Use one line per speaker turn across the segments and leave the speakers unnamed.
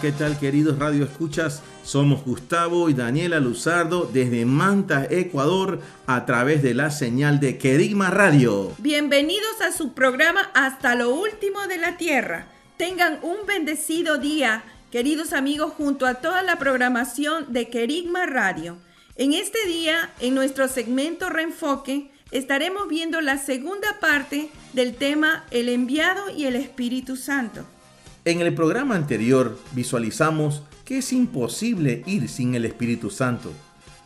¿Qué tal queridos Radio Escuchas? Somos Gustavo y Daniela Luzardo desde Manta, Ecuador, a través de la señal de Querigma Radio.
Bienvenidos a su programa Hasta lo último de la Tierra. Tengan un bendecido día, queridos amigos, junto a toda la programación de Querigma Radio. En este día, en nuestro segmento Reenfoque, estaremos viendo la segunda parte del tema El enviado y el Espíritu Santo.
En el programa anterior visualizamos que es imposible ir sin el Espíritu Santo.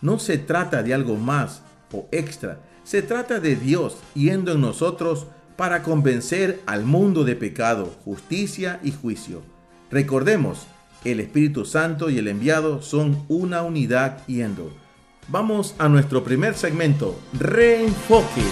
No se trata de algo más o extra, se trata de Dios yendo en nosotros para convencer al mundo de pecado, justicia y juicio. Recordemos, el Espíritu Santo y el enviado son una unidad yendo. Vamos a nuestro primer segmento, Reenfoque.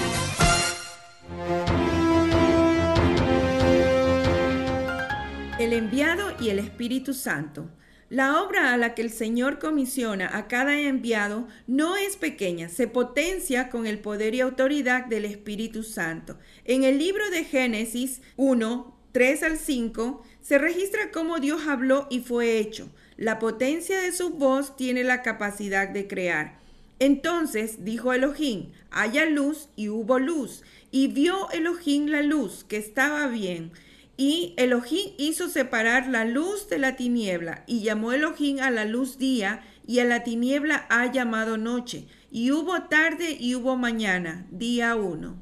El enviado y el Espíritu Santo. La obra a la que el Señor comisiona a cada enviado no es pequeña, se potencia con el poder y autoridad del Espíritu Santo. En el libro de Génesis 1, 3 al 5, se registra cómo Dios habló y fue hecho. La potencia de su voz tiene la capacidad de crear. Entonces dijo Elohim, haya luz y hubo luz. Y vio Elohim la luz, que estaba bien. Y Elohim hizo separar la luz de la tiniebla, y llamó Elohim a la luz día, y a la tiniebla ha llamado noche. Y hubo tarde y hubo mañana, día uno.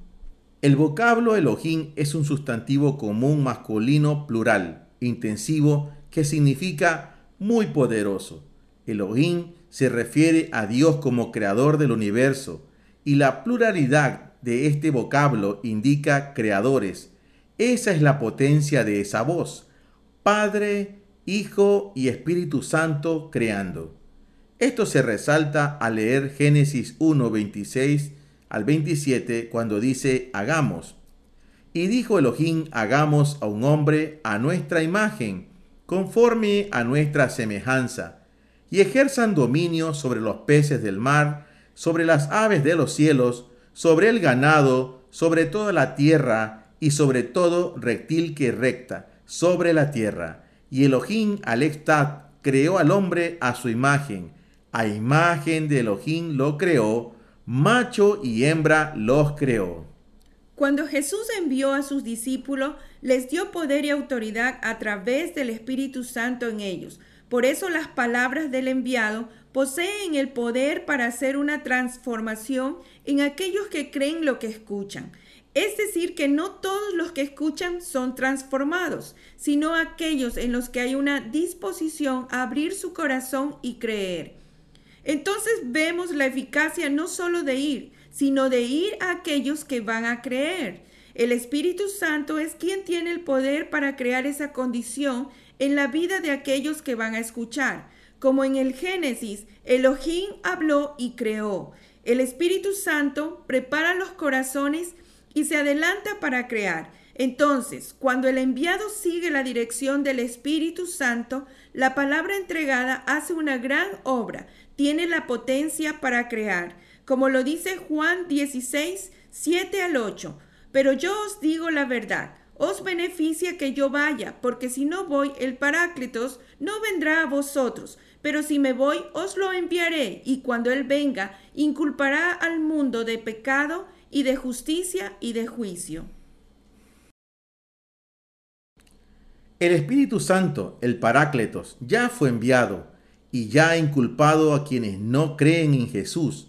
El vocablo Elohim es un sustantivo común masculino plural, intensivo, que significa muy poderoso. Elohim se refiere a Dios como creador del universo, y la pluralidad de este vocablo indica creadores. Esa es la potencia de esa voz. Padre, Hijo y Espíritu Santo creando. Esto se resalta al leer Génesis 1, 26 al 27 cuando dice hagamos. Y dijo Elohim, hagamos a un hombre a nuestra imagen, conforme a nuestra semejanza, y ejerzan dominio sobre los peces del mar, sobre las aves de los cielos, sobre el ganado, sobre toda la tierra, y sobre todo reptil que recta, sobre la tierra. Y Elohim Alextat creó al hombre a su imagen, a imagen de Elohim lo creó, macho y hembra los creó.
Cuando Jesús envió a sus discípulos, les dio poder y autoridad a través del Espíritu Santo en ellos. Por eso las palabras del enviado poseen el poder para hacer una transformación en aquellos que creen lo que escuchan. Es decir, que no todos los que escuchan son transformados, sino aquellos en los que hay una disposición a abrir su corazón y creer. Entonces vemos la eficacia no solo de ir, sino de ir a aquellos que van a creer. El Espíritu Santo es quien tiene el poder para crear esa condición en la vida de aquellos que van a escuchar. Como en el Génesis, Elohim habló y creó. El Espíritu Santo prepara los corazones y se adelanta para crear. Entonces, cuando el enviado sigue la dirección del Espíritu Santo, la palabra entregada hace una gran obra, tiene la potencia para crear, como lo dice Juan 16, 7 al 8. Pero yo os digo la verdad, os beneficia que yo vaya, porque si no voy, el Paráclitos no vendrá a vosotros, pero si me voy, os lo enviaré, y cuando Él venga, inculpará al mundo de pecado, y de justicia y de juicio.
El Espíritu Santo, el Parácletos, ya fue enviado y ya ha inculpado a quienes no creen en Jesús,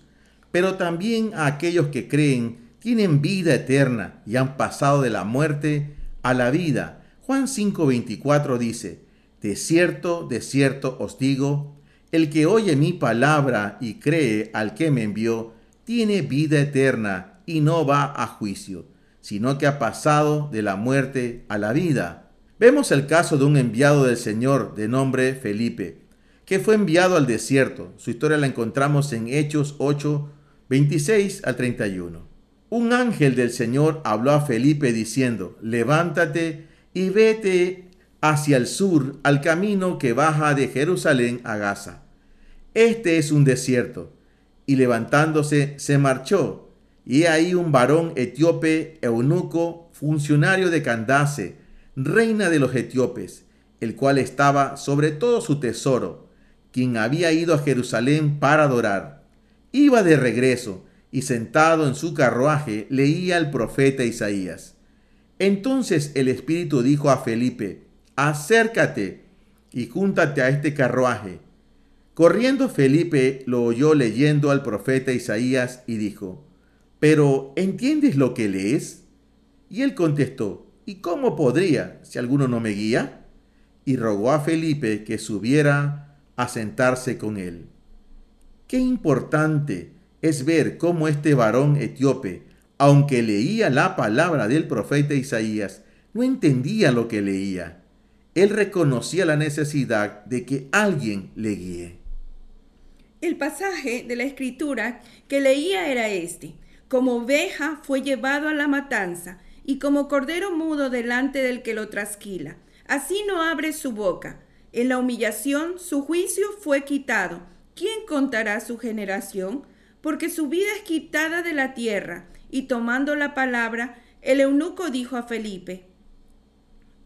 pero también a aquellos que creen tienen vida eterna y han pasado de la muerte a la vida. Juan 5:24 dice, De cierto, de cierto os digo, el que oye mi palabra y cree al que me envió, tiene vida eterna y no va a juicio, sino que ha pasado de la muerte a la vida. Vemos el caso de un enviado del Señor de nombre Felipe, que fue enviado al desierto. Su historia la encontramos en Hechos 8, 26 al 31. Un ángel del Señor habló a Felipe diciendo, levántate y vete hacia el sur al camino que baja de Jerusalén a Gaza. Este es un desierto. Y levantándose se marchó. Y ahí un varón etíope, eunuco, funcionario de Candace, reina de los etíopes, el cual estaba sobre todo su tesoro, quien había ido a Jerusalén para adorar. Iba de regreso y sentado en su carruaje leía al profeta Isaías. Entonces el Espíritu dijo a Felipe, acércate y júntate a este carruaje. Corriendo Felipe lo oyó leyendo al profeta Isaías y dijo, ¿pero entiendes lo que lees? Y él contestó, ¿y cómo podría si alguno no me guía? Y rogó a Felipe que subiera a sentarse con él. Qué importante es ver cómo este varón etíope, aunque leía la palabra del profeta Isaías, no entendía lo que leía. Él reconocía la necesidad de que alguien le guíe.
El pasaje de la escritura que leía era este. Como oveja fue llevado a la matanza y como cordero mudo delante del que lo trasquila. Así no abre su boca. En la humillación su juicio fue quitado. ¿Quién contará su generación? Porque su vida es quitada de la tierra. Y tomando la palabra, el eunuco dijo a Felipe,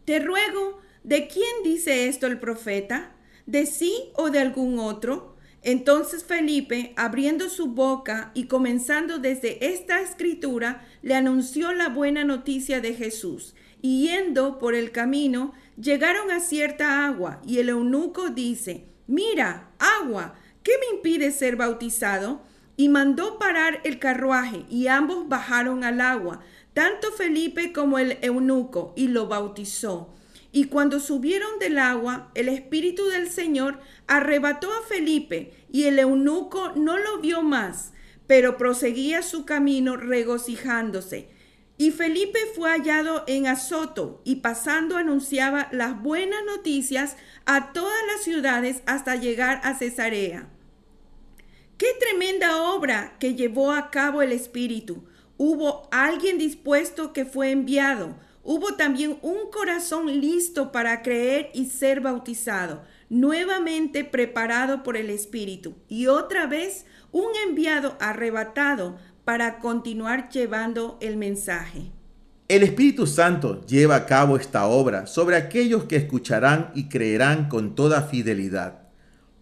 Te ruego, ¿de quién dice esto el profeta? ¿De sí o de algún otro? Entonces Felipe, abriendo su boca y comenzando desde esta escritura, le anunció la buena noticia de Jesús. Y yendo por el camino, llegaron a cierta agua, y el eunuco dice, Mira, agua, ¿qué me impide ser bautizado? Y mandó parar el carruaje, y ambos bajaron al agua, tanto Felipe como el eunuco, y lo bautizó. Y cuando subieron del agua, el Espíritu del Señor arrebató a Felipe, y el eunuco no lo vio más, pero proseguía su camino regocijándose. Y Felipe fue hallado en Azoto, y pasando anunciaba las buenas noticias a todas las ciudades hasta llegar a Cesarea. Qué tremenda obra que llevó a cabo el Espíritu. Hubo alguien dispuesto que fue enviado Hubo también un corazón listo para creer y ser bautizado, nuevamente preparado por el Espíritu, y otra vez un enviado arrebatado para continuar llevando el mensaje.
El Espíritu Santo lleva a cabo esta obra sobre aquellos que escucharán y creerán con toda fidelidad.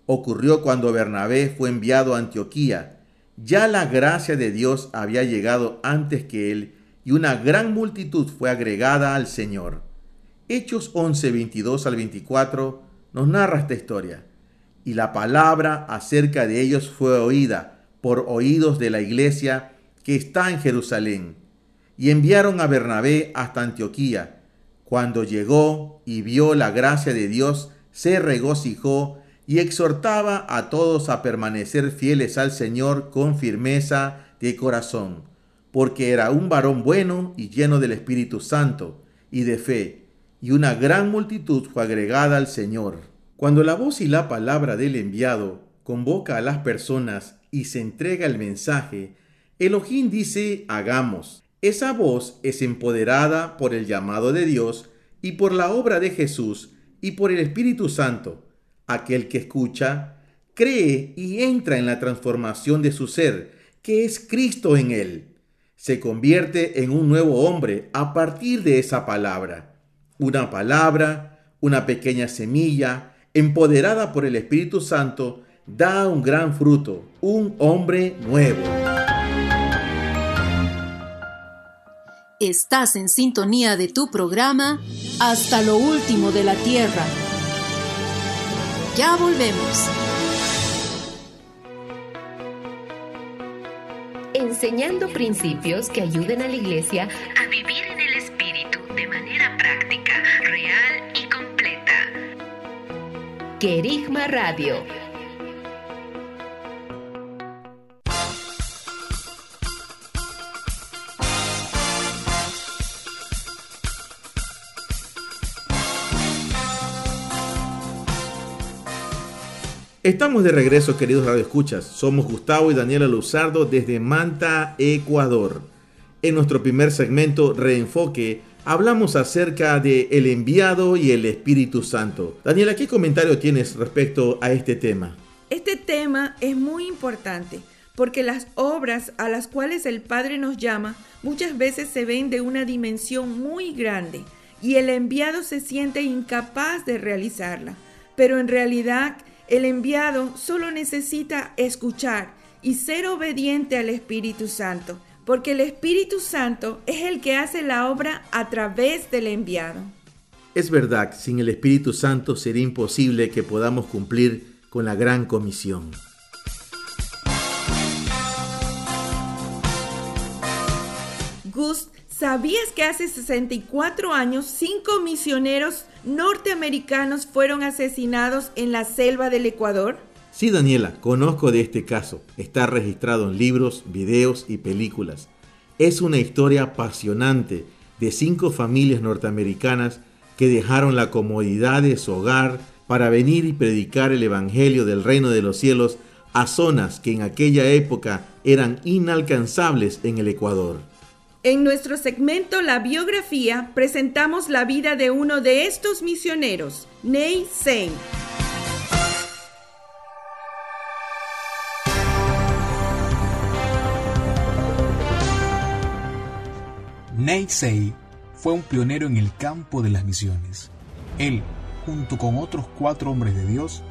Ocurrió cuando Bernabé fue enviado a Antioquía. Ya la gracia de Dios había llegado antes que él y una gran multitud fue agregada al Señor. Hechos 11, 22 al 24 nos narra esta historia. Y la palabra acerca de ellos fue oída por oídos de la iglesia que está en Jerusalén. Y enviaron a Bernabé hasta Antioquía. Cuando llegó y vio la gracia de Dios, se regocijó y exhortaba a todos a permanecer fieles al Señor con firmeza de corazón porque era un varón bueno y lleno del Espíritu Santo y de fe, y una gran multitud fue agregada al Señor. Cuando la voz y la palabra del enviado convoca a las personas y se entrega el mensaje, Elohim dice hagamos. Esa voz es empoderada por el llamado de Dios y por la obra de Jesús y por el Espíritu Santo. Aquel que escucha, cree y entra en la transformación de su ser, que es Cristo en él se convierte en un nuevo hombre a partir de esa palabra. Una palabra, una pequeña semilla, empoderada por el Espíritu Santo, da un gran fruto, un hombre nuevo.
Estás en sintonía de tu programa Hasta lo último de la tierra. Ya volvemos.
Enseñando principios que ayuden a la iglesia a vivir en el Espíritu de manera práctica, real y completa. Querigma Radio.
Estamos de regreso, queridos radioescuchas. Somos Gustavo y Daniela Luzardo desde Manta, Ecuador. En nuestro primer segmento, Reenfoque, hablamos acerca de el enviado y el Espíritu Santo. Daniela, ¿qué comentario tienes respecto a este tema?
Este tema es muy importante porque las obras a las cuales el Padre nos llama muchas veces se ven de una dimensión muy grande y el enviado se siente incapaz de realizarla. Pero en realidad el enviado solo necesita escuchar y ser obediente al Espíritu Santo, porque el Espíritu Santo es el que hace la obra a través del enviado.
Es verdad, sin el Espíritu Santo sería imposible que podamos cumplir con la gran comisión.
Gus, ¿sabías que hace 64 años cinco misioneros norteamericanos fueron asesinados en la selva del Ecuador?
Sí, Daniela, conozco de este caso. Está registrado en libros, videos y películas. Es una historia apasionante de cinco familias norteamericanas que dejaron la comodidad de su hogar para venir y predicar el Evangelio del reino de los cielos a zonas que en aquella época eran inalcanzables en el Ecuador.
En nuestro segmento La biografía presentamos la vida de uno de estos misioneros, Ney Sein.
Ney Sei fue un pionero en el campo de las misiones. Él, junto con otros cuatro hombres de Dios,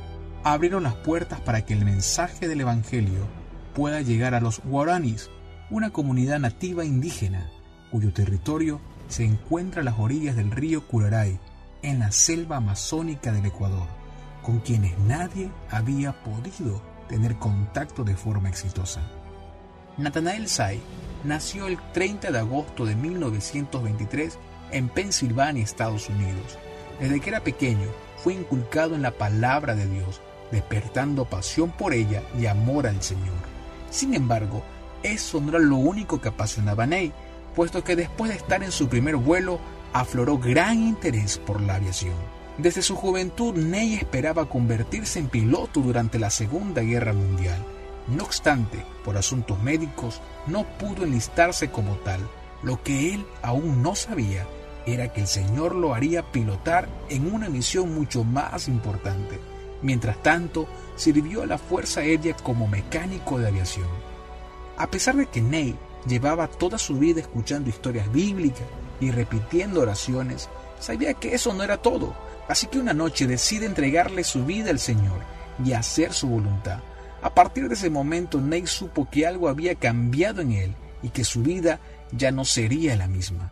abrieron las puertas para que el mensaje del Evangelio pueda llegar a los guaranis, una comunidad nativa indígena cuyo territorio se encuentra a las orillas del río Curaray, en la selva amazónica del Ecuador, con quienes nadie había podido tener contacto de forma exitosa. Nathanael Say nació el 30 de agosto de 1923 en Pensilvania, Estados Unidos. Desde que era pequeño fue inculcado en la palabra de Dios, despertando pasión por ella y amor al Señor. Sin embargo, eso no era lo único que apasionaba a Ney, puesto que después de estar en su primer vuelo afloró gran interés por la aviación. Desde su juventud, Ney esperaba convertirse en piloto durante la Segunda Guerra Mundial. No obstante, por asuntos médicos, no pudo enlistarse como tal. Lo que él aún no sabía era que el Señor lo haría pilotar en una misión mucho más importante. Mientras tanto, sirvió a la Fuerza Aérea como mecánico de aviación. A pesar de que Ney llevaba toda su vida escuchando historias bíblicas y repitiendo oraciones, sabía que eso no era todo. Así que una noche decide entregarle su vida al Señor y hacer su voluntad. A partir de ese momento, Ney supo que algo había cambiado en él y que su vida ya no sería la misma.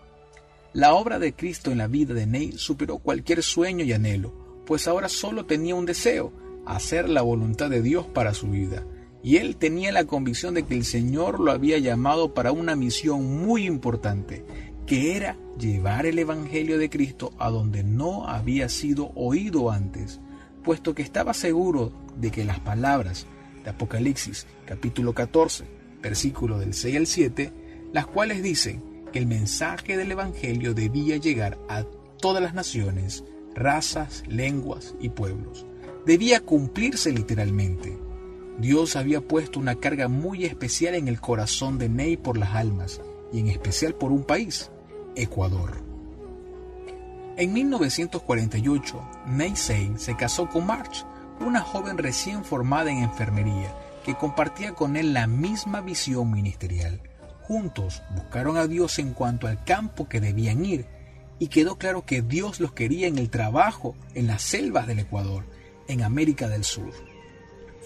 La obra de Cristo en la vida de Ney superó cualquier sueño y anhelo, pues ahora solo tenía un deseo, hacer la voluntad de Dios para su vida y él tenía la convicción de que el Señor lo había llamado para una misión muy importante, que era llevar el Evangelio de Cristo a donde no había sido oído antes, puesto que estaba seguro de que las palabras de Apocalipsis capítulo 14, versículo del 6 al 7, las cuales dicen que el mensaje del Evangelio debía llegar a todas las naciones, razas, lenguas y pueblos. Debía cumplirse literalmente. Dios había puesto una carga muy especial en el corazón de Ney por las almas, y en especial por un país, Ecuador. En 1948, Ney Sein se casó con March, una joven recién formada en enfermería, que compartía con él la misma visión ministerial. Juntos buscaron a Dios en cuanto al campo que debían ir, y quedó claro que Dios los quería en el trabajo en las selvas del Ecuador, en América del Sur.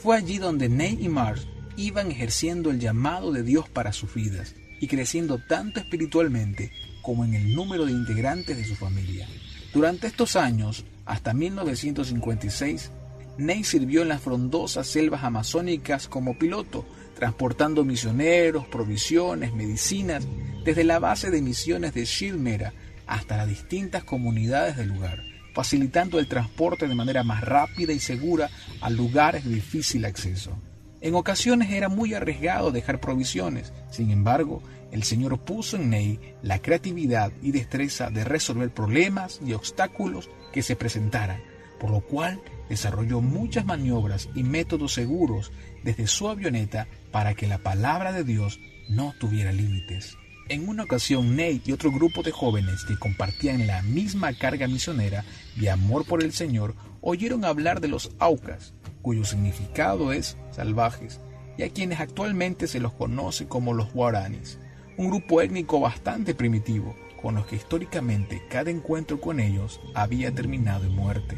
Fue allí donde Ney y Marge iban ejerciendo el llamado de Dios para sus vidas y creciendo tanto espiritualmente como en el número de integrantes de su familia. Durante estos años, hasta 1956, Ney sirvió en las frondosas selvas amazónicas como piloto, transportando misioneros, provisiones, medicinas, desde la base de misiones de Shilmera hasta las distintas comunidades del lugar facilitando el transporte de manera más rápida y segura a lugares de difícil acceso. En ocasiones era muy arriesgado dejar provisiones, sin embargo, el Señor puso en Ney la creatividad y destreza de resolver problemas y obstáculos que se presentaran, por lo cual desarrolló muchas maniobras y métodos seguros desde su avioneta para que la palabra de Dios no tuviera límites. En una ocasión, Nate y otro grupo de jóvenes que compartían la misma carga misionera y amor por el Señor oyeron hablar de los Aucas, cuyo significado es salvajes, y a quienes actualmente se los conoce como los Guaranis, un grupo étnico bastante primitivo, con los que históricamente cada encuentro con ellos había terminado en muerte.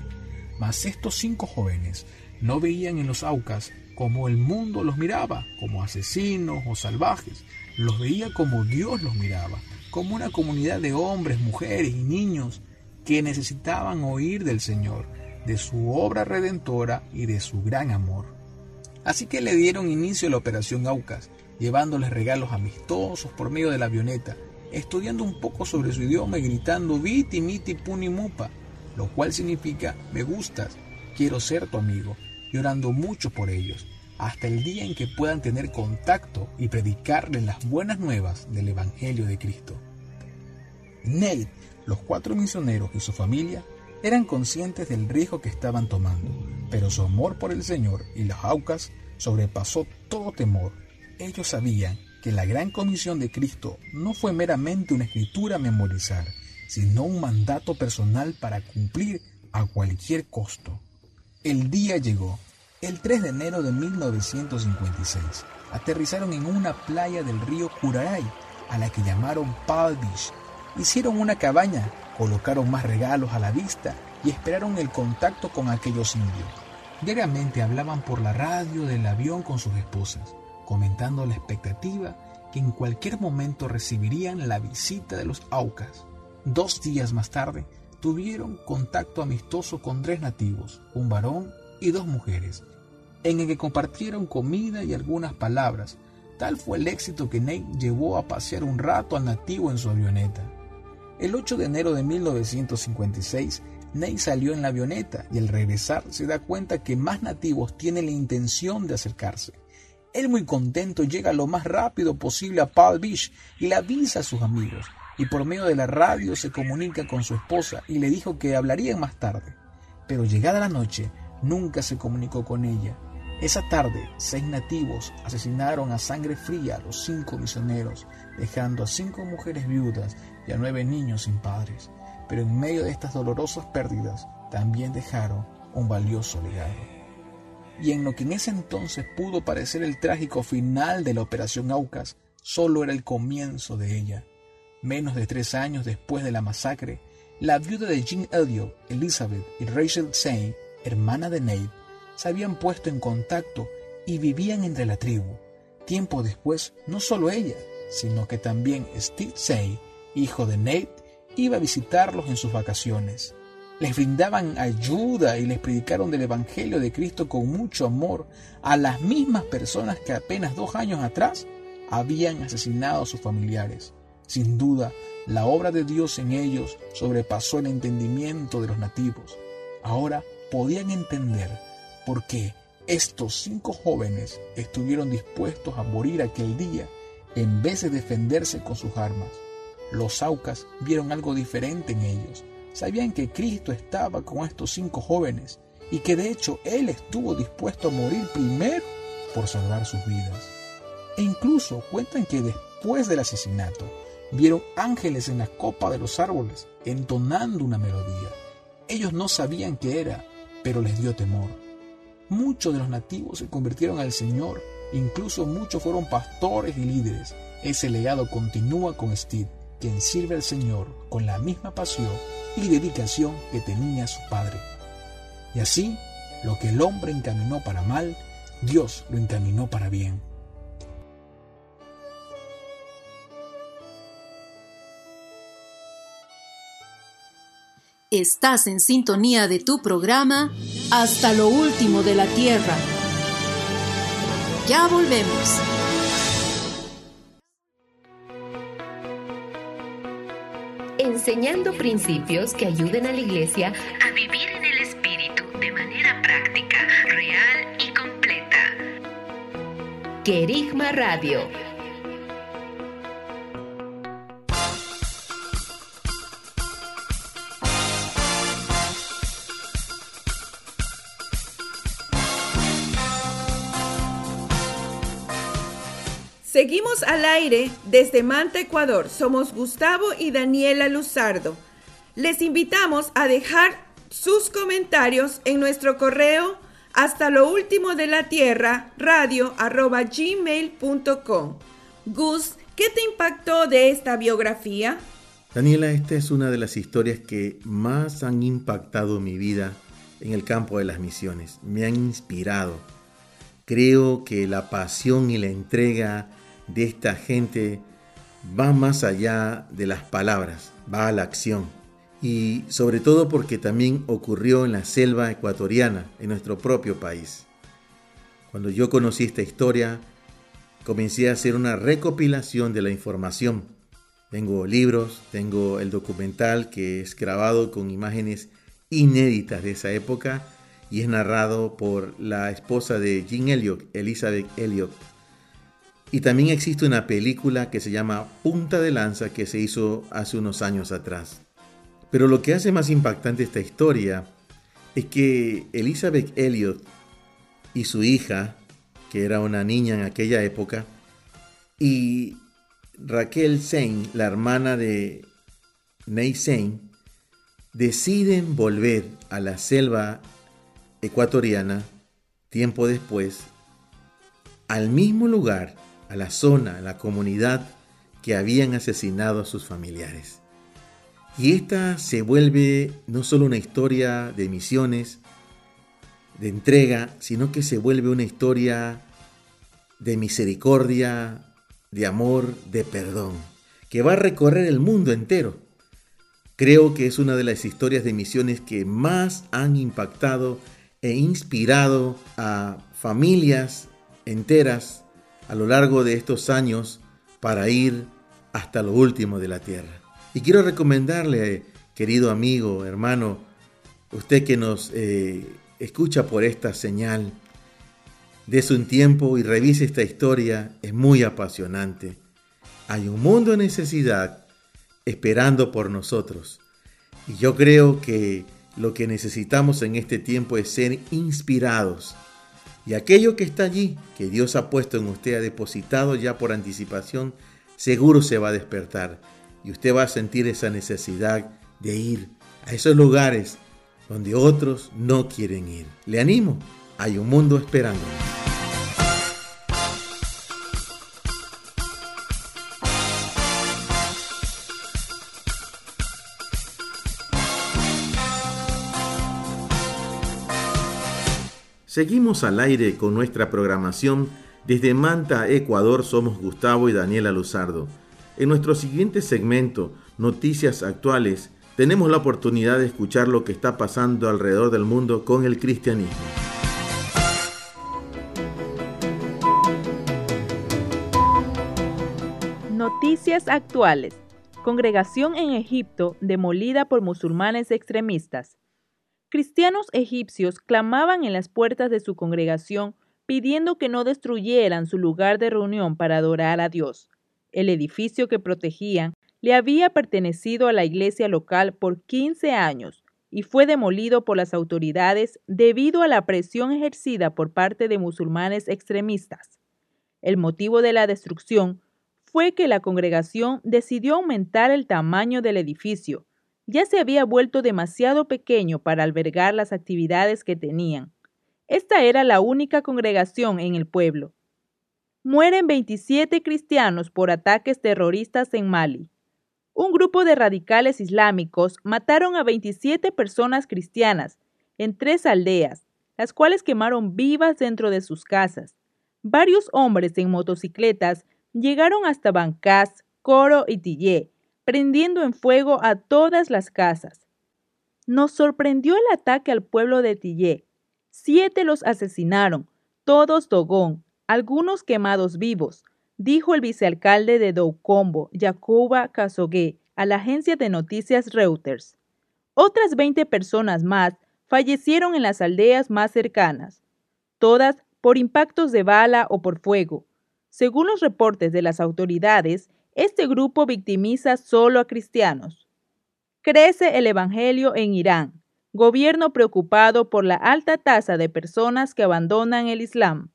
Mas estos cinco jóvenes no veían en los Aucas como el mundo los miraba, como asesinos o salvajes, los veía como Dios los miraba, como una comunidad de hombres, mujeres y niños que necesitaban oír del Señor, de su obra redentora y de su gran amor. Así que le dieron inicio a la operación Aucas, llevándoles regalos amistosos por medio de la avioneta, estudiando un poco sobre su idioma y gritando Viti, Miti, Puni, Mupa, lo cual significa me gustas, quiero ser tu amigo, llorando mucho por ellos, hasta el día en que puedan tener contacto y predicarles las buenas nuevas del Evangelio de Cristo. Nate, los cuatro misioneros y su familia eran conscientes del riesgo que estaban tomando, pero su amor por el Señor y las aucas sobrepasó todo temor. Ellos sabían que la gran comisión de Cristo no fue meramente una escritura a memorizar, sino un mandato personal para cumplir a cualquier costo. El día llegó, el 3 de enero de 1956. Aterrizaron en una playa del río Curaray, a la que llamaron Beach. Hicieron una cabaña, colocaron más regalos a la vista y esperaron el contacto con aquellos indios. Diariamente hablaban por la radio del avión con sus esposas, comentando la expectativa que en cualquier momento recibirían la visita de los Aucas. Dos días más tarde, tuvieron contacto amistoso con tres nativos, un varón y dos mujeres, en el que compartieron comida y algunas palabras. Tal fue el éxito que Nate llevó a pasear un rato al nativo en su avioneta. El 8 de enero de 1956, Nate salió en la avioneta y al regresar se da cuenta que más nativos tienen la intención de acercarse. Él muy contento llega lo más rápido posible a Palm Beach y le avisa a sus amigos y por medio de la radio se comunica con su esposa y le dijo que hablarían más tarde. Pero llegada la noche, nunca se comunicó con ella. Esa tarde, seis nativos asesinaron a sangre fría a los cinco misioneros, dejando a cinco mujeres viudas y a nueve niños sin padres. Pero en medio de estas dolorosas pérdidas, también dejaron un valioso legado. Y en lo que en ese entonces pudo parecer el trágico final de la Operación Aucas, solo era el comienzo de ella. Menos de tres años después de la masacre, la viuda de Jean Elliot, Elizabeth y Rachel Zane, hermana de Nate, se habían puesto en contacto y vivían entre la tribu. Tiempo después, no solo ella, sino que también Steve Zane, hijo de Nate, iba a visitarlos en sus vacaciones. Les brindaban ayuda y les predicaron del Evangelio de Cristo con mucho amor a las mismas personas que apenas dos años atrás habían asesinado a sus familiares. Sin duda, la obra de Dios en ellos sobrepasó el entendimiento de los nativos. Ahora podían entender por qué estos cinco jóvenes estuvieron dispuestos a morir aquel día en vez de defenderse con sus armas. Los Aucas vieron algo diferente en ellos. Sabían que Cristo estaba con estos cinco jóvenes y que de hecho Él estuvo dispuesto a morir primero por salvar sus vidas. E incluso cuentan que después del asesinato, vieron ángeles en la copa de los árboles, entonando una melodía. Ellos no sabían qué era, pero les dio temor. Muchos de los nativos se convirtieron al Señor, incluso muchos fueron pastores y líderes. Ese legado continúa con Steve, quien sirve al Señor con la misma pasión y dedicación que tenía su padre. Y así, lo que el hombre encaminó para mal, Dios lo encaminó para bien.
Estás en sintonía de tu programa Hasta lo último de la Tierra. Ya volvemos.
Enseñando principios que ayuden a la iglesia a vivir en el Espíritu de manera práctica, real y completa. Querigma Radio
Seguimos al aire desde Manta, Ecuador. Somos Gustavo y Daniela Luzardo. Les invitamos a dejar sus comentarios en nuestro correo hasta lo último de la tierra radio arroba gmail.com. Gus, ¿qué te impactó de esta biografía?
Daniela, esta es una de las historias que más han impactado mi vida en el campo de las misiones. Me han inspirado. Creo que la pasión y la entrega de esta gente va más allá de las palabras, va a la acción. Y sobre todo porque también ocurrió en la selva ecuatoriana, en nuestro propio país. Cuando yo conocí esta historia, comencé a hacer una recopilación de la información. Tengo libros, tengo el documental que es grabado con imágenes inéditas de esa época y es narrado por la esposa de Jean Elliot, Elizabeth Elliot. Y también existe una película que se llama Punta de Lanza que se hizo hace unos años atrás. Pero lo que hace más impactante esta historia es que Elizabeth Elliot y su hija, que era una niña en aquella época, y Raquel Sein, la hermana de Ney Sein, deciden volver a la selva ecuatoriana tiempo después, al mismo lugar a la zona, a la comunidad que habían asesinado a sus familiares. Y esta se vuelve no solo una historia de misiones, de entrega, sino que se vuelve una historia de misericordia, de amor, de perdón, que va a recorrer el mundo entero. Creo que es una de las historias de misiones que más han impactado e inspirado a familias enteras a lo largo de estos años para ir hasta lo último de la tierra. Y quiero recomendarle, querido amigo, hermano, usted que nos eh, escucha por esta señal, des un tiempo y revise esta historia, es muy apasionante. Hay un mundo de necesidad esperando por nosotros. Y yo creo que lo que necesitamos en este tiempo es ser inspirados y aquello que está allí, que Dios ha puesto en usted, ha depositado ya por anticipación, seguro se va a despertar. Y usted va a sentir esa necesidad de ir a esos lugares donde otros no quieren ir. Le animo, hay un mundo esperando. Seguimos al aire con nuestra programación. Desde Manta, Ecuador, somos Gustavo y Daniela Luzardo. En nuestro siguiente segmento, Noticias Actuales, tenemos la oportunidad de escuchar lo que está pasando alrededor del mundo con el cristianismo.
Noticias Actuales. Congregación en Egipto demolida por musulmanes extremistas. Cristianos egipcios clamaban en las puertas de su congregación pidiendo que no destruyeran su lugar de reunión para adorar a Dios. El edificio que protegían le había pertenecido a la iglesia local por 15 años y fue demolido por las autoridades debido a la presión ejercida por parte de musulmanes extremistas. El motivo de la destrucción fue que la congregación decidió aumentar el tamaño del edificio ya se había vuelto demasiado pequeño para albergar las actividades que tenían. Esta era la única congregación en el pueblo. Mueren 27 cristianos por ataques terroristas en Mali. Un grupo de radicales islámicos mataron a 27 personas cristianas en tres aldeas, las cuales quemaron vivas dentro de sus casas. Varios hombres en motocicletas llegaron hasta Bancás, Coro y Tillé prendiendo en fuego a todas las casas. Nos sorprendió el ataque al pueblo de Tillé. Siete los asesinaron, todos Dogón, algunos quemados vivos, dijo el vicealcalde de Doucombo, Jacoba Casogué, a la agencia de noticias Reuters. Otras 20 personas más fallecieron en las aldeas más cercanas, todas por impactos de bala o por fuego. Según los reportes de las autoridades, este grupo victimiza solo a cristianos. Crece el Evangelio en Irán, gobierno preocupado por la alta tasa de personas que abandonan el Islam.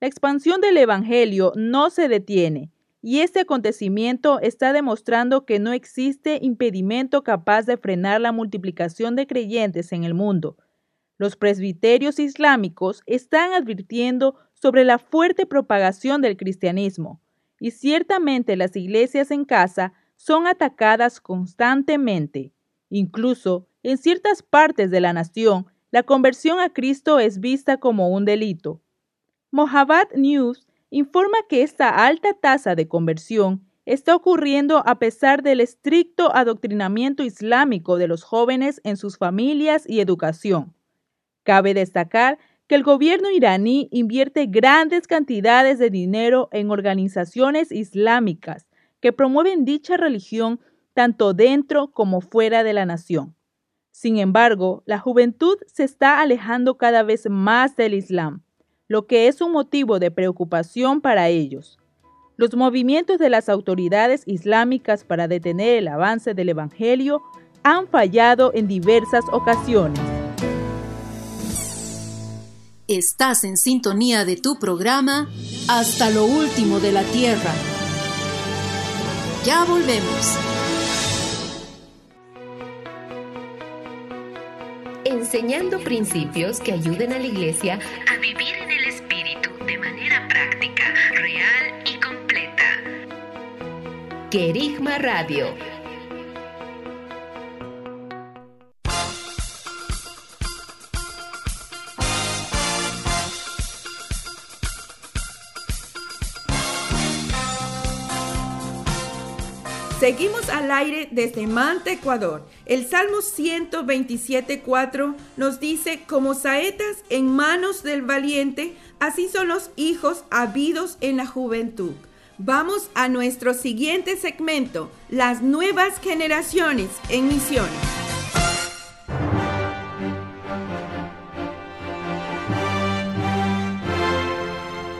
La expansión del Evangelio no se detiene, y este acontecimiento está demostrando que no existe impedimento capaz de frenar la multiplicación de creyentes en el mundo. Los presbiterios islámicos están advirtiendo sobre la fuerte propagación del cristianismo, y ciertamente las iglesias en casa son atacadas constantemente. Incluso en ciertas partes de la nación, la conversión a Cristo es vista como un delito. Mohabbat News informa que esta alta tasa de conversión está ocurriendo a pesar del estricto adoctrinamiento islámico de los jóvenes en sus familias y educación. Cabe destacar que el gobierno iraní invierte grandes cantidades de dinero en organizaciones islámicas que promueven dicha religión tanto dentro como fuera de la nación. Sin embargo, la juventud se está alejando cada vez más del Islam, lo que es un motivo de preocupación para ellos. Los movimientos de las autoridades islámicas para detener el avance del Evangelio han fallado en diversas ocasiones.
Estás en sintonía de tu programa Hasta lo último de la Tierra. Ya volvemos.
Enseñando principios que ayuden a la iglesia a vivir en el Espíritu de manera práctica, real y completa. Querigma Radio
Seguimos al aire desde Manta, Ecuador. El Salmo 127.4 nos dice, como saetas en manos del valiente, así son los hijos habidos en la juventud. Vamos a nuestro siguiente segmento, las nuevas generaciones en misiones.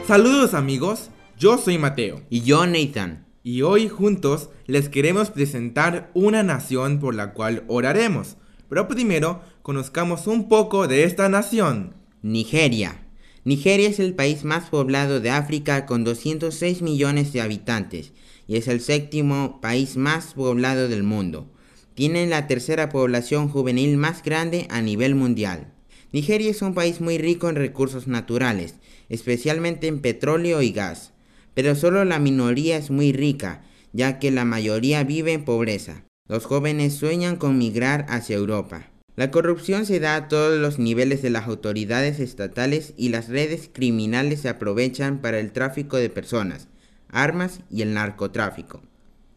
Saludos amigos, yo soy Mateo.
Y yo Nathan
y hoy juntos les queremos presentar una nación por la cual oraremos. Pero primero conozcamos un poco de esta nación.
Nigeria. Nigeria es el país más poblado de África con 206 millones de habitantes y es el séptimo país más poblado del mundo. Tiene la tercera población juvenil más grande a nivel mundial. Nigeria es un país muy rico en recursos naturales, especialmente en petróleo y gas pero solo la minoría es muy rica, ya que la mayoría vive en pobreza. Los jóvenes sueñan con migrar hacia Europa. La corrupción se da a todos los niveles de las autoridades estatales y las redes criminales se aprovechan para el tráfico de personas, armas y el narcotráfico.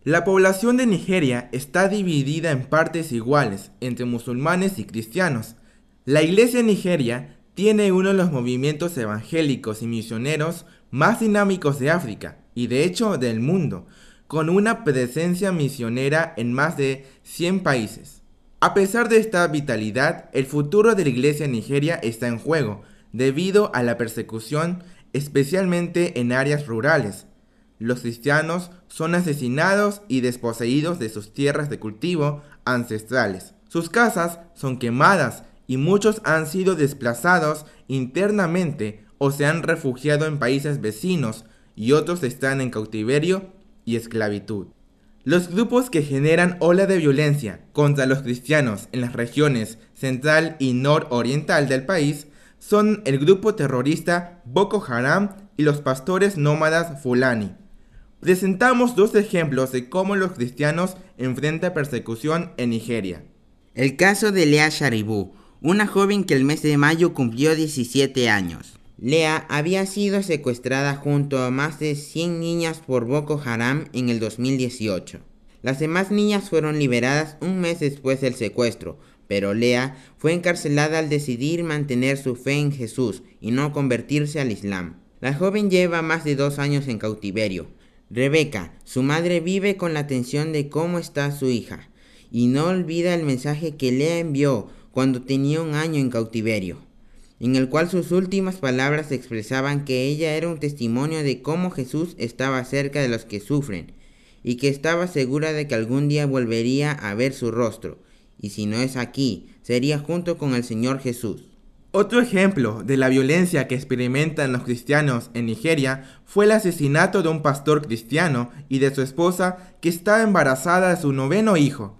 La población de Nigeria está dividida en partes iguales entre musulmanes y cristianos. La iglesia en Nigeria tiene uno de los movimientos evangélicos y misioneros más dinámicos de África y de hecho del mundo, con una presencia misionera en más de 100 países. A pesar de esta vitalidad, el futuro de la iglesia en Nigeria está en juego debido a la persecución, especialmente en áreas rurales. Los cristianos son asesinados y desposeídos de sus tierras de cultivo ancestrales. Sus casas son quemadas y muchos han sido desplazados internamente o se han refugiado en países vecinos y otros están en cautiverio y esclavitud. Los grupos que generan ola de violencia contra los cristianos en las regiones central y nororiental del país son el grupo terrorista Boko Haram y los pastores nómadas Fulani. Presentamos dos ejemplos de cómo los cristianos enfrentan persecución en Nigeria.
El caso de Lea Sharibu, una joven que el mes de mayo cumplió 17 años. Lea había sido secuestrada junto a más de 100 niñas por Boko Haram en el 2018. Las demás niñas fueron liberadas un mes después del secuestro, pero Lea fue encarcelada al decidir mantener su fe en Jesús y no convertirse al Islam. La joven lleva más de dos años en cautiverio. Rebeca, su madre, vive con la tensión de cómo está su hija y no olvida el mensaje que Lea envió cuando tenía un año en cautiverio en el cual sus últimas palabras expresaban que ella era un testimonio de cómo Jesús estaba cerca de los que sufren, y que estaba segura de que algún día volvería a ver su rostro, y si no es aquí, sería junto con el Señor Jesús.
Otro ejemplo de la violencia que experimentan los cristianos en Nigeria fue el asesinato de un pastor cristiano y de su esposa que estaba embarazada de su noveno hijo.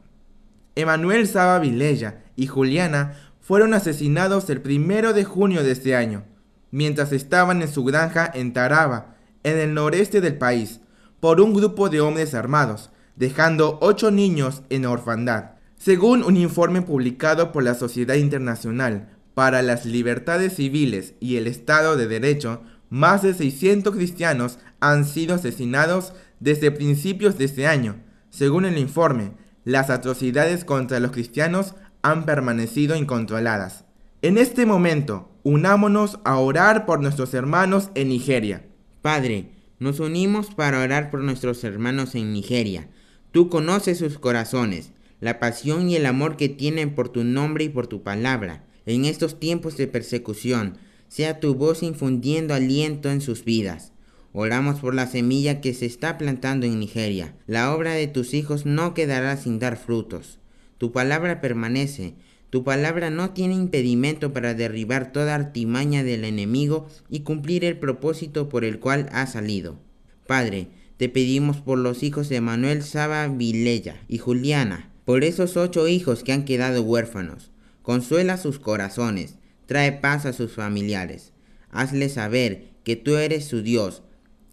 Emanuel Saba Vilella y Juliana fueron asesinados el primero de junio de este año, mientras estaban en su granja en Taraba, en el noreste del país, por un grupo de hombres armados, dejando ocho niños en orfandad. Según un informe publicado por la Sociedad Internacional para las libertades civiles y el Estado de Derecho, más de 600 cristianos han sido asesinados desde principios de este año. Según el informe, las atrocidades contra los cristianos han permanecido incontroladas. En este momento, unámonos a orar por nuestros hermanos en Nigeria.
Padre, nos unimos para orar por nuestros hermanos en Nigeria. Tú conoces sus corazones, la pasión y el amor que tienen por tu nombre y por tu palabra en estos tiempos de persecución, sea tu voz infundiendo aliento en sus vidas. Oramos por la semilla que se está plantando en Nigeria. La obra de tus hijos no quedará sin dar frutos. Tu palabra permanece. Tu palabra no tiene impedimento para derribar toda artimaña del enemigo y cumplir el propósito por el cual ha salido. Padre, te pedimos por los hijos de Manuel Saba Vilella y Juliana, por esos ocho hijos que han quedado huérfanos. Consuela sus corazones, trae paz a sus familiares. Hazle saber que tú eres su Dios,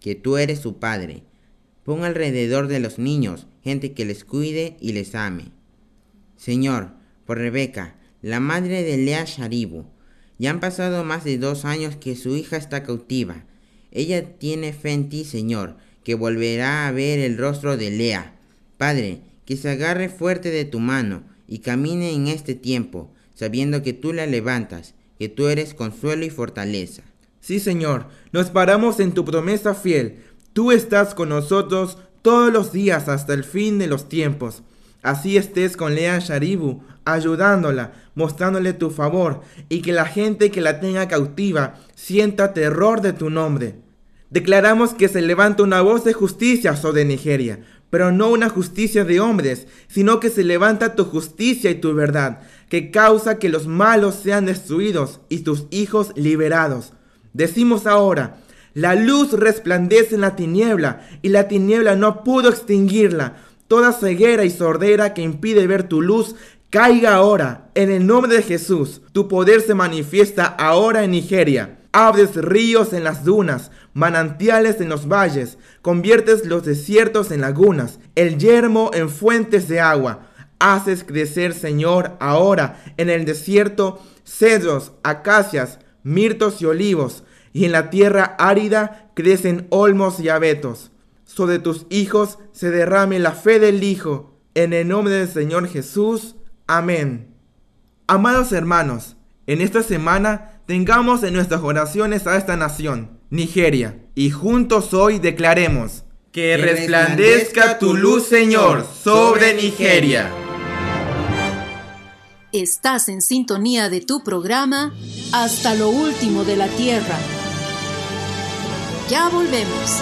que tú eres su Padre. Pon alrededor de los niños gente que les cuide y les ame. Señor, por Rebeca, la madre de Lea Sharibu, ya han pasado más de dos años que su hija está cautiva. Ella tiene fe en ti, Señor, que volverá a ver el rostro de Lea. Padre, que se agarre fuerte de tu mano y camine en este tiempo, sabiendo que tú la levantas, que tú eres consuelo y fortaleza.
Sí, Señor, nos paramos en tu promesa fiel. Tú estás con nosotros todos los días hasta el fin de los tiempos. Así estés con Lea Sharibu, ayudándola, mostrándole tu favor, y que la gente que la tenga cautiva sienta terror de tu nombre. Declaramos que se levanta una voz de justicia sobre Nigeria, pero no una justicia de hombres, sino que se levanta tu justicia y tu verdad, que causa que los malos sean destruidos y tus hijos liberados. Decimos ahora, la luz resplandece en la tiniebla, y la tiniebla no pudo extinguirla. Toda ceguera y sordera que impide ver tu luz, caiga ahora, en el nombre de Jesús. Tu poder se manifiesta ahora en Nigeria. Abres ríos en las dunas, manantiales en los valles, conviertes los desiertos en lagunas, el yermo en fuentes de agua. Haces crecer, Señor, ahora en el desierto cedros, acacias, mirtos y olivos, y en la tierra árida crecen olmos y abetos. Sobre tus hijos se derrame la fe del Hijo, en el nombre del Señor Jesús. Amén. Amados hermanos, en esta semana tengamos en nuestras oraciones a esta nación, Nigeria, y juntos hoy declaremos, que resplandezca tu luz, Señor, sobre Nigeria.
Estás en sintonía de tu programa Hasta lo último de la Tierra. Ya volvemos.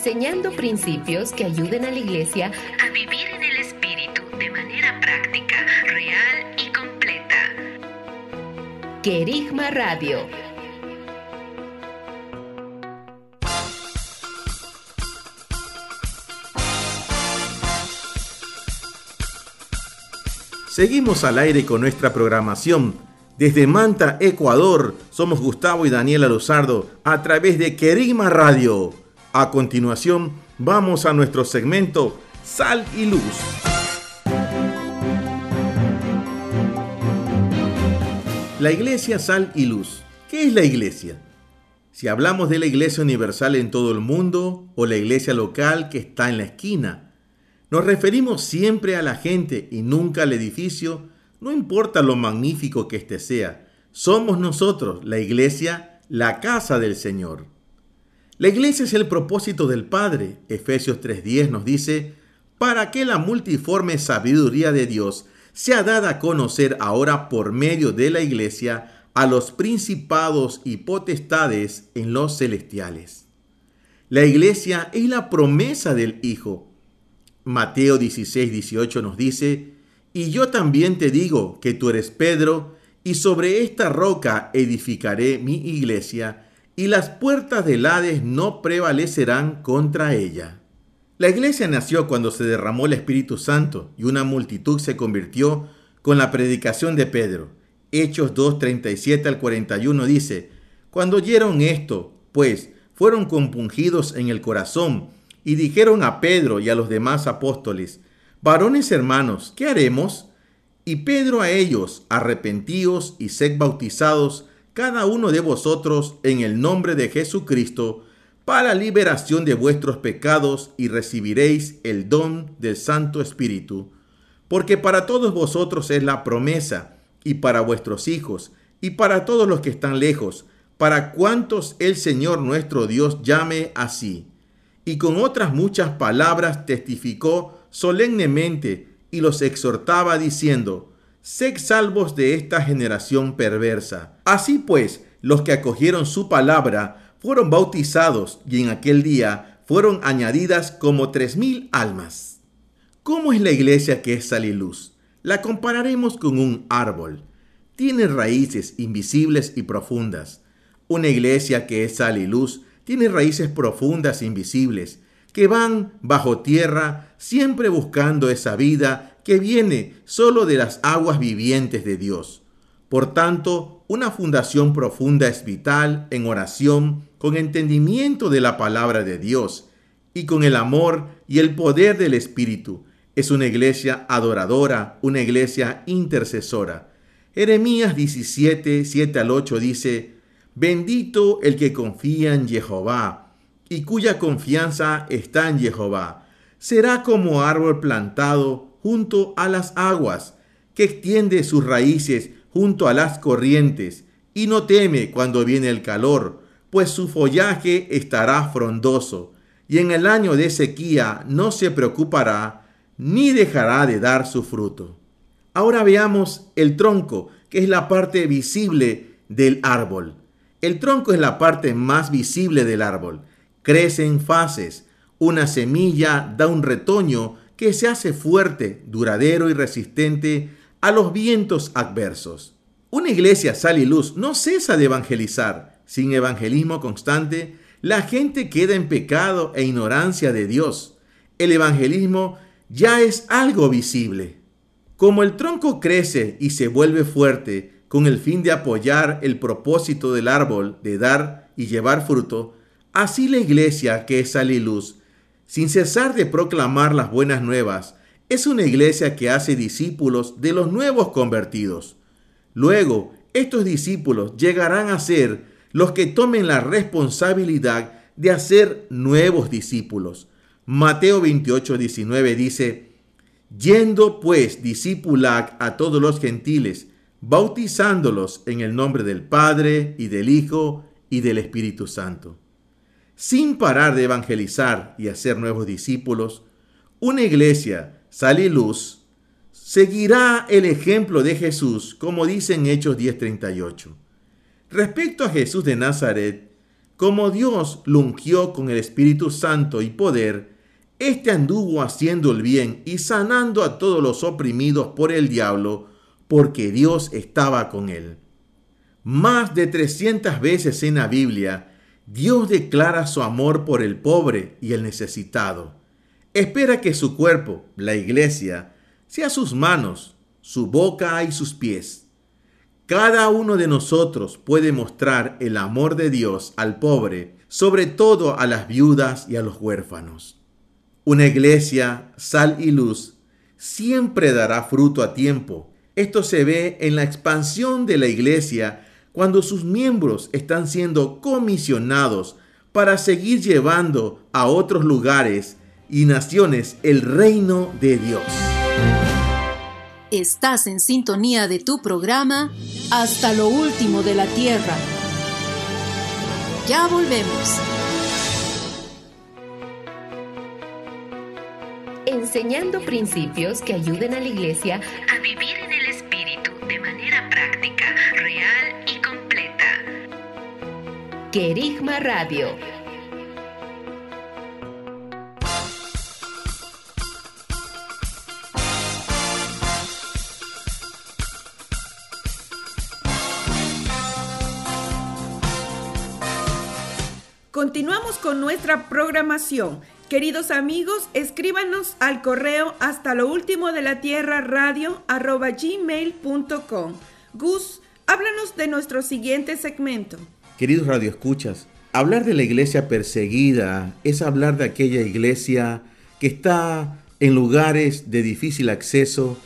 Enseñando principios que ayuden a la iglesia a vivir en el Espíritu de manera práctica, real y completa. Querigma Radio.
Seguimos al aire con nuestra programación. Desde Manta, Ecuador, somos Gustavo y Daniela Luzardo a través de Querigma Radio. A continuación, vamos a nuestro segmento Sal y Luz. La iglesia Sal y Luz. ¿Qué es la iglesia? Si hablamos de la iglesia universal en todo el mundo o la iglesia local que está en la esquina, nos referimos siempre a la gente y nunca al edificio, no importa lo magnífico que éste sea. Somos nosotros, la iglesia, la casa del Señor. La iglesia es el propósito del Padre. Efesios 3.10 nos dice, para que la multiforme sabiduría de Dios sea dada a conocer ahora por medio de la iglesia a los principados y potestades en los celestiales. La iglesia es la promesa del Hijo. Mateo 16, 18 nos dice, y yo también te digo que tú eres Pedro, y sobre esta roca edificaré mi iglesia, y las puertas del Hades no prevalecerán contra ella. La iglesia nació cuando se derramó el Espíritu Santo y una multitud se convirtió con la predicación de Pedro. Hechos 2.37 al 41 dice, Cuando oyeron esto, pues, fueron compungidos en el corazón y dijeron a Pedro y a los demás apóstoles, Varones hermanos, ¿qué haremos? Y Pedro a ellos, arrepentíos y sed bautizados cada uno de vosotros en el nombre de Jesucristo para liberación de vuestros pecados y recibiréis el don del Santo Espíritu. Porque para todos vosotros es la promesa, y para vuestros hijos, y para todos los que están lejos, para cuantos el Señor nuestro Dios llame así. Y con otras muchas palabras testificó solemnemente y los exhortaba diciendo, sed salvos de esta generación perversa. Así pues, los que acogieron su palabra fueron bautizados y en aquel día fueron añadidas como tres mil almas. ¿Cómo es la iglesia que es sal y luz? La compararemos con un árbol. Tiene raíces invisibles y profundas. Una iglesia que es sal y luz tiene raíces profundas e invisibles que van bajo tierra siempre buscando esa vida que viene solo de las aguas vivientes de Dios. Por tanto, una fundación profunda es vital en oración, con entendimiento de la palabra de Dios y con el amor y el poder del Espíritu. Es una iglesia adoradora, una iglesia intercesora. Jeremías 17, 7 al 8 dice, Bendito el que confía en Jehová y cuya confianza está en Jehová. Será como árbol plantado junto a las aguas, que extiende sus raíces junto a las corrientes, y no teme cuando viene el calor, pues su follaje estará frondoso, y en el año de sequía no se preocupará, ni dejará de dar su fruto. Ahora veamos el tronco, que es la parte visible del árbol. El tronco es la parte más visible del árbol. Crece en fases. Una semilla da un retoño que se hace fuerte, duradero y resistente a los vientos adversos. Una iglesia sal y luz no cesa de evangelizar. Sin evangelismo constante, la gente queda en pecado e ignorancia de Dios. El evangelismo ya es algo visible. Como el tronco crece y se vuelve fuerte con el fin de apoyar el propósito del árbol de dar y llevar fruto, así la iglesia que es sal y luz sin cesar de proclamar las buenas nuevas, es una iglesia que hace discípulos de los nuevos convertidos. Luego, estos discípulos llegarán a ser los que tomen la responsabilidad de hacer nuevos discípulos. Mateo 28, 19 dice, Yendo pues discipulad a todos los gentiles, bautizándolos en el nombre del Padre y del Hijo y del Espíritu Santo sin parar de evangelizar y hacer nuevos discípulos, una iglesia, sal y luz, seguirá el ejemplo de Jesús, como dice en Hechos 10:38. Respecto a Jesús de Nazaret, como Dios lo ungió con el Espíritu Santo y poder, éste anduvo haciendo el bien y sanando a todos los oprimidos por el diablo, porque Dios estaba con él. Más de 300 veces en la Biblia, Dios declara su amor por el pobre y el necesitado. Espera que su cuerpo, la iglesia, sea sus manos, su boca y sus pies. Cada uno de nosotros puede mostrar el amor de Dios al pobre, sobre todo a las viudas y a los huérfanos. Una iglesia, sal y luz, siempre dará fruto a tiempo. Esto se ve en la expansión de la iglesia cuando sus miembros están siendo comisionados para seguir llevando a otros lugares y naciones el reino de Dios.
Estás en sintonía de tu programa Hasta lo último de la Tierra. Ya volvemos.
Enseñando principios que ayuden a la iglesia a vivir en el Espíritu de manera práctica, real y. Querigma Radio
Continuamos con nuestra programación. Queridos amigos, escríbanos al correo hasta lo último de la tierra radio arroba gmail.com. Gus, háblanos de nuestro siguiente segmento.
Queridos radioescuchas, hablar de la iglesia perseguida es hablar de aquella iglesia que está en lugares de difícil acceso,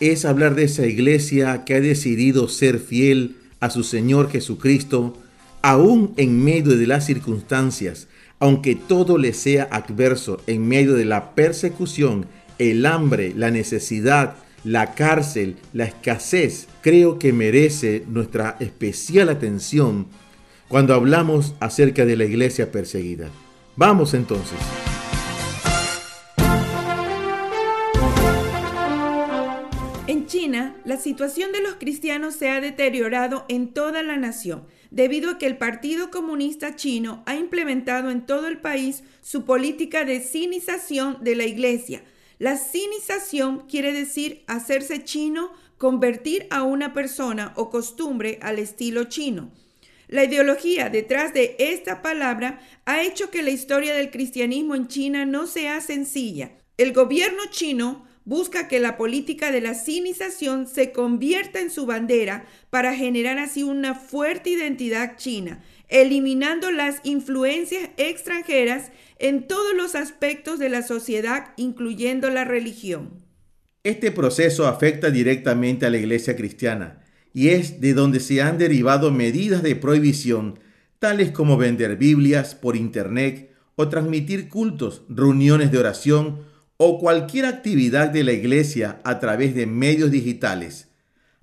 es hablar de esa iglesia que ha decidido ser fiel a su Señor Jesucristo, aún en medio de las circunstancias, aunque todo le sea adverso, en medio de la persecución, el hambre, la necesidad, la cárcel, la escasez, creo que merece nuestra especial atención cuando hablamos acerca de la iglesia perseguida. Vamos entonces.
En China, la situación de los cristianos se ha deteriorado en toda la nación debido a que el Partido Comunista Chino ha implementado en todo el país su política de sinización de la iglesia. La sinización quiere decir hacerse chino, convertir a una persona o costumbre al estilo chino. La ideología detrás de esta palabra ha hecho que la historia del cristianismo en China no sea sencilla. El gobierno chino busca que la política de la sinización se convierta en su bandera para generar así una fuerte identidad china, eliminando las influencias extranjeras en todos los aspectos de la sociedad, incluyendo la religión.
Este proceso afecta directamente a la iglesia cristiana y es de donde se han derivado medidas de prohibición, tales como vender Biblias por Internet o transmitir cultos, reuniones de oración o cualquier actividad de la iglesia a través de medios digitales.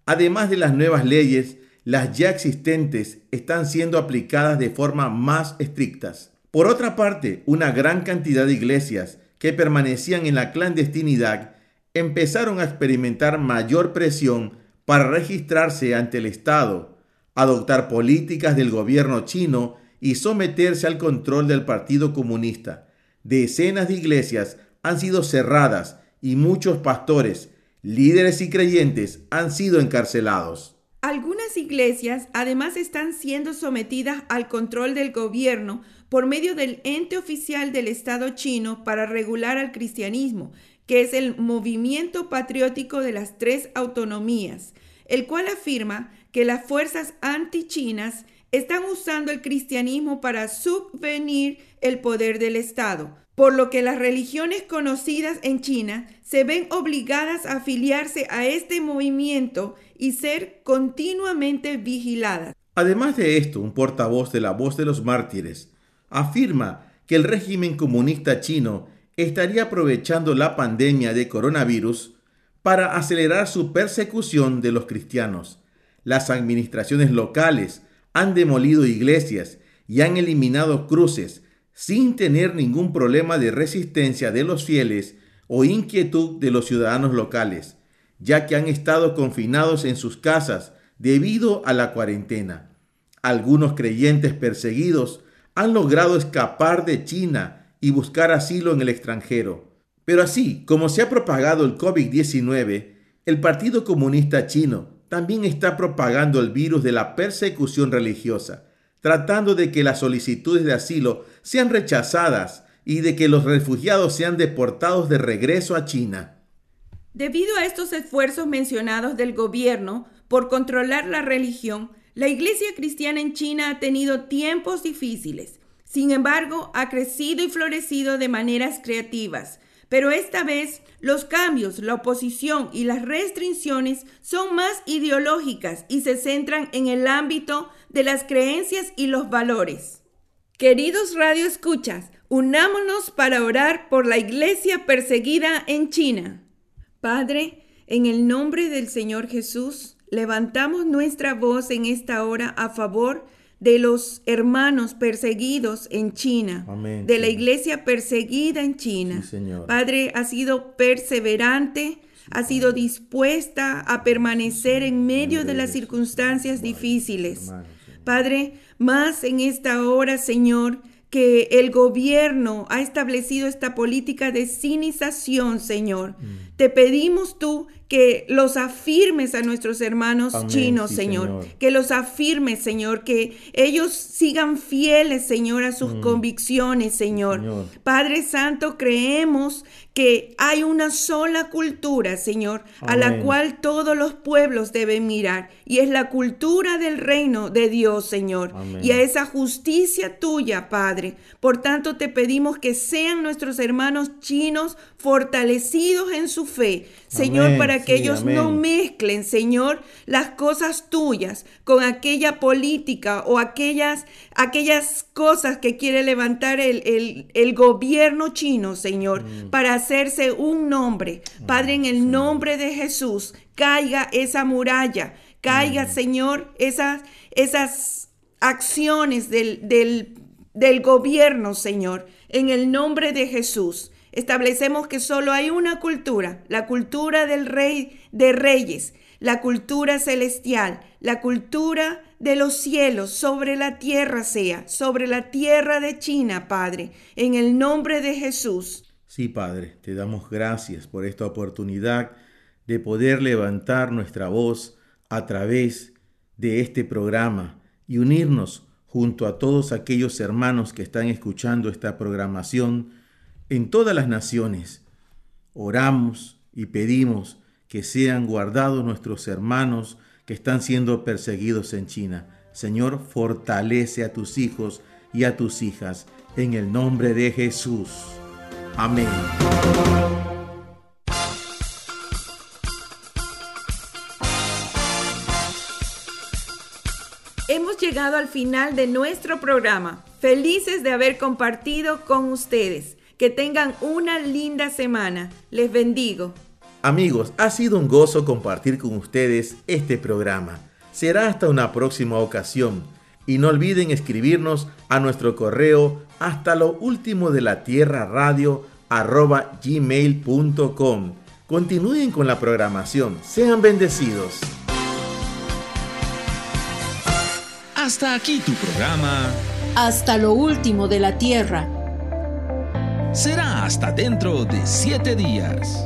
Además de las nuevas leyes, las ya existentes están siendo aplicadas de forma más estrictas. Por otra parte, una gran cantidad de iglesias que permanecían en la clandestinidad empezaron a experimentar mayor presión para registrarse ante el Estado, adoptar políticas del gobierno chino y someterse al control del Partido Comunista. Decenas de iglesias han sido cerradas y muchos pastores, líderes y creyentes han sido encarcelados.
Algunas iglesias además están siendo sometidas al control del gobierno por medio del ente oficial del Estado chino para regular al cristianismo, que es el movimiento patriótico de las tres autonomías, el cual afirma que las fuerzas antichinas están usando el cristianismo para subvenir el poder del Estado, por lo que las religiones conocidas en China se ven obligadas a afiliarse a este movimiento y ser continuamente vigiladas.
Además de esto, un portavoz de la voz de los mártires afirma que el régimen comunista chino estaría aprovechando la pandemia de coronavirus para acelerar su persecución de los cristianos. Las administraciones locales han demolido iglesias y han eliminado cruces sin tener ningún problema de resistencia de los fieles o inquietud de los ciudadanos locales, ya que han estado confinados en sus casas debido a la cuarentena. Algunos creyentes perseguidos han logrado escapar de China y buscar asilo en el extranjero. Pero así como se ha propagado el COVID-19, el Partido Comunista Chino también está propagando el virus de la persecución religiosa, tratando de que las solicitudes de asilo sean rechazadas y de que los refugiados sean deportados de regreso a China.
Debido a estos esfuerzos mencionados del gobierno por controlar la religión, la iglesia cristiana en China ha tenido tiempos difíciles. Sin embargo, ha crecido y florecido de maneras creativas. Pero esta vez los cambios, la oposición y las restricciones son más ideológicas y se centran en el ámbito de las creencias y los valores. Queridos radioescuchas, unámonos para orar por la iglesia perseguida en China. Padre, en el nombre del Señor Jesús, levantamos nuestra voz en esta hora a favor de los hermanos perseguidos en China, de la iglesia perseguida en China. Padre, ha sido perseverante, ha sido dispuesta a permanecer en medio de las circunstancias difíciles. Padre, más en esta hora, Señor, que el gobierno ha establecido esta política de cinización, Señor. Mm. Te pedimos tú que los afirmes a nuestros hermanos chinos, señor. Que los afirmes, Señor. Que ellos sigan fieles, Señor, a sus mm. convicciones, señor. Padre Santo, creemos que hay una sola cultura, Señor, a la cual todos los pueblos deben mirar. Y es la cultura del reino de Dios, Señor. Y a esa justicia tuya, Padre. Por tanto, te pedimos que sean nuestros hermanos chinos fortalecidos en su fe, Señor, para que ellos no mezclen, Señor, las cosas tuyas con aquella política o aquellas, aquellas cosas que quiere levantar el, el, gobierno chino, Señor, mm. para hacerse un nombre. Mm, Padre, en el nombre de Jesús, caiga esa muralla, caiga, mm. Señor, esas, esas acciones del, del, del gobierno, Señor, en el nombre de Jesús. Establecemos que solo hay una cultura, la cultura del rey de reyes, la cultura celestial, la cultura de los cielos sobre la tierra sea, sobre la tierra de China, Padre, en el nombre de Jesús.
Sí, Padre, te damos gracias por esta oportunidad de poder levantar nuestra voz a través de este programa y unirnos junto a todos aquellos hermanos que están escuchando esta programación en todas las naciones. Oramos y pedimos que sean guardados nuestros hermanos que están siendo perseguidos en China. Señor, fortalece a tus hijos y a tus hijas en el nombre de Jesús. Amén.
Hemos llegado al final de nuestro programa. Felices de haber compartido con ustedes. Que tengan una linda semana. Les bendigo.
Amigos, ha sido un gozo compartir con ustedes este programa. Será hasta una próxima ocasión. Y no olviden escribirnos a nuestro correo hasta lo último de la tierra radio arroba gmail.com. Continúen con la programación. Sean bendecidos.
Hasta aquí tu programa.
Hasta lo último de la tierra
será hasta dentro de siete días.